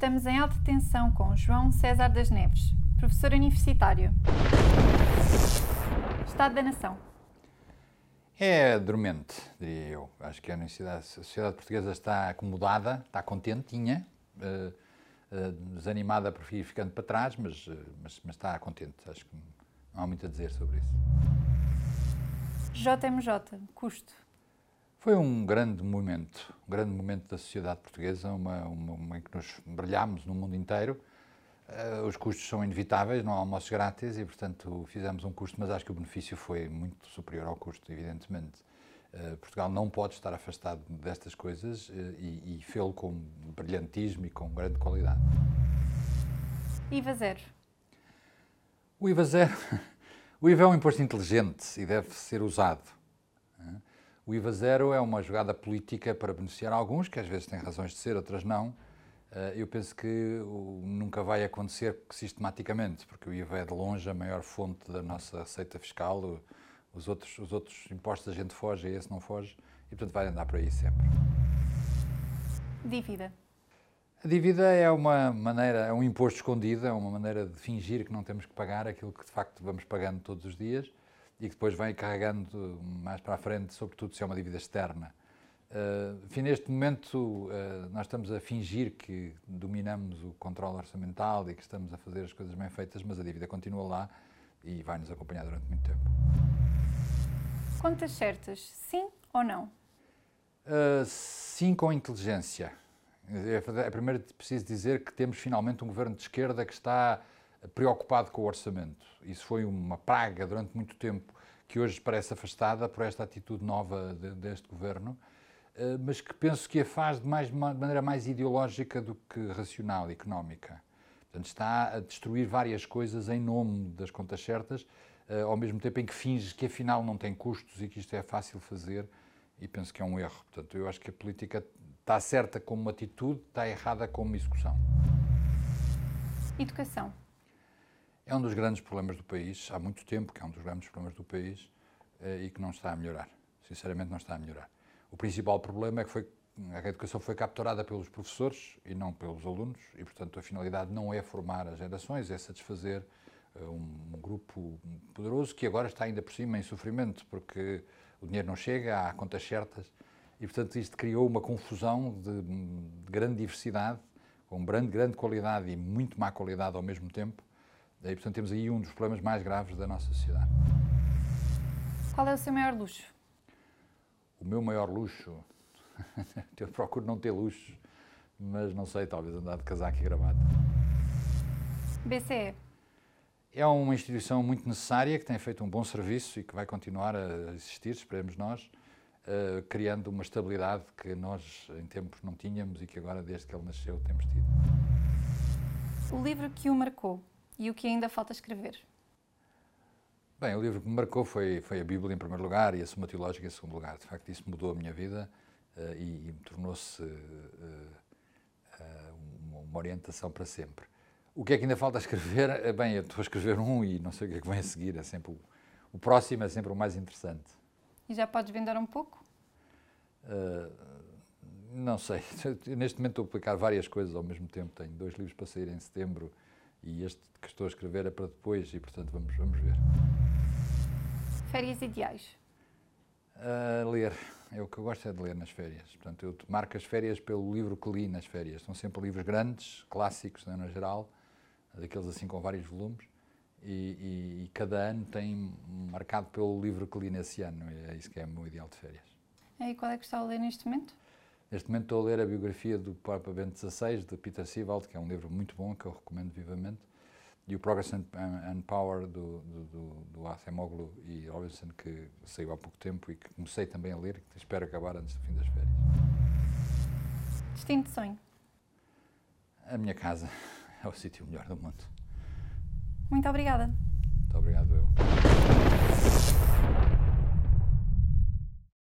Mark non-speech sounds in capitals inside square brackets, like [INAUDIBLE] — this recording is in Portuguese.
Estamos em alta tensão com João César das Neves, professor universitário. Estado da Nação. É dormente, diria eu. Acho que a, a sociedade portuguesa está acomodada, está contentinha, uh, uh, desanimada por ir ficando para trás, mas, uh, mas, mas está contente. Acho que não há muito a dizer sobre isso. JMJ, custo. Foi um grande momento, um grande momento da sociedade portuguesa, uma, uma, uma em que nos brilhámos no mundo inteiro. Uh, os custos são inevitáveis, não há almoços grátis e, portanto, fizemos um custo, mas acho que o benefício foi muito superior ao custo, evidentemente. Uh, Portugal não pode estar afastado destas coisas uh, e, e fê-lo com brilhantismo e com grande qualidade. IVA zero. O IVA zero. [LAUGHS] O IVA é um imposto inteligente e deve ser usado. O IVA zero é uma jogada política para beneficiar alguns, que às vezes têm razões de ser, outras não. Eh, eu penso que nunca vai acontecer sistematicamente, porque o IVA é de longe a maior fonte da nossa receita fiscal. Os outros, os outros impostos a gente foge e esse não foge, e portanto vai andar por aí sempre. Dívida. A dívida é uma maneira, é um imposto escondido, é uma maneira de fingir que não temos que pagar aquilo que de facto vamos pagando todos os dias e que depois vem carregando mais para a frente, sobretudo se é uma dívida externa. Uh, enfim, neste momento, uh, nós estamos a fingir que dominamos o controle orçamental e que estamos a fazer as coisas bem feitas, mas a dívida continua lá e vai nos acompanhar durante muito tempo. Contas certas, sim ou não? Uh, sim, com inteligência. É, é primeiro preciso dizer que temos finalmente um governo de esquerda que está preocupado com o orçamento. Isso foi uma praga durante muito tempo que hoje parece afastada por esta atitude nova de, deste governo, eh, mas que penso que a faz de, mais, de maneira mais ideológica do que racional, económica. Portanto, está a destruir várias coisas em nome das contas certas, eh, ao mesmo tempo em que finge que afinal não tem custos e que isto é fácil fazer, e penso que é um erro. Portanto, eu acho que a política está certa como atitude, está errada como execução. Educação. É um dos grandes problemas do país, há muito tempo que é um dos grandes problemas do país eh, e que não está a melhorar. Sinceramente, não está a melhorar. O principal problema é que foi, a educação foi capturada pelos professores e não pelos alunos, e, portanto, a finalidade não é formar as gerações, é satisfazer eh, um, grupo poderoso que agora está ainda por cima em sofrimento, porque o dinheiro não chega, há contas certas, e, portanto, isto criou uma confusão de grande diversidade, com grande, grande qualidade e muito má qualidade ao mesmo tempo, e, portanto, temos aí um dos problemas mais graves da nossa sociedade. Qual é o seu maior luxo? O meu maior luxo? [LAUGHS] Eu procuro não ter luxo, mas não sei, talvez andar de casaco e gravata. BCE? É uma instituição muito necessária, que tem feito um bom serviço e que vai continuar a existir, esperemos nós, uh, criando uma estabilidade que nós em tempos não tínhamos e que agora, desde que ele nasceu, temos tido. O livro que o marcou? E o que ainda falta escrever? Bem, o livro que me marcou foi, foi a Bíblia em primeiro lugar e a Suma Teológica em segundo lugar. De facto, isso mudou a minha vida uh, e, e tornou-se uh, uh, uma orientação para sempre. O que é que ainda falta [LAUGHS] escrever? Bem, eu estou a escrever um e não sei o que é que vem a seguir. É sempre o, o próximo é sempre o mais interessante. E já podes vender um pouco? não sei. [LAUGHS] Neste momento estou a publicar várias coisas ao mesmo tempo. Tenho dois livros para sair em setembro e este que estou a escrever é para depois e, portanto, vamos, vamos ver. Férias ideais? Uh, ler. É o que eu gosto é de ler nas férias. Portanto, eu marco as férias pelo livro que li nas férias. São sempre livros grandes, clássicos, né, no geral, daqueles assim com vários volumes. E, e, e, cada ano tem marcado pelo livro que li nesse ano. É isso que é o meu ideal de férias. E qual é que está a ler neste momento? Neste momento estou a ler a biografia do Papa Bento XVI, de Peter Sivald, que é um livro muito bom, que eu recomendo vivamente, e o Progress and, and Power, do, do, do, do Acemoglu e Robinson, que saiu há pouco tempo e que comecei também a ler e que espero acabar antes do fim das férias. Destino de sonho? A minha casa [LAUGHS] é o sítio melhor do mundo. Muito obrigada. Muito obrigado, eu.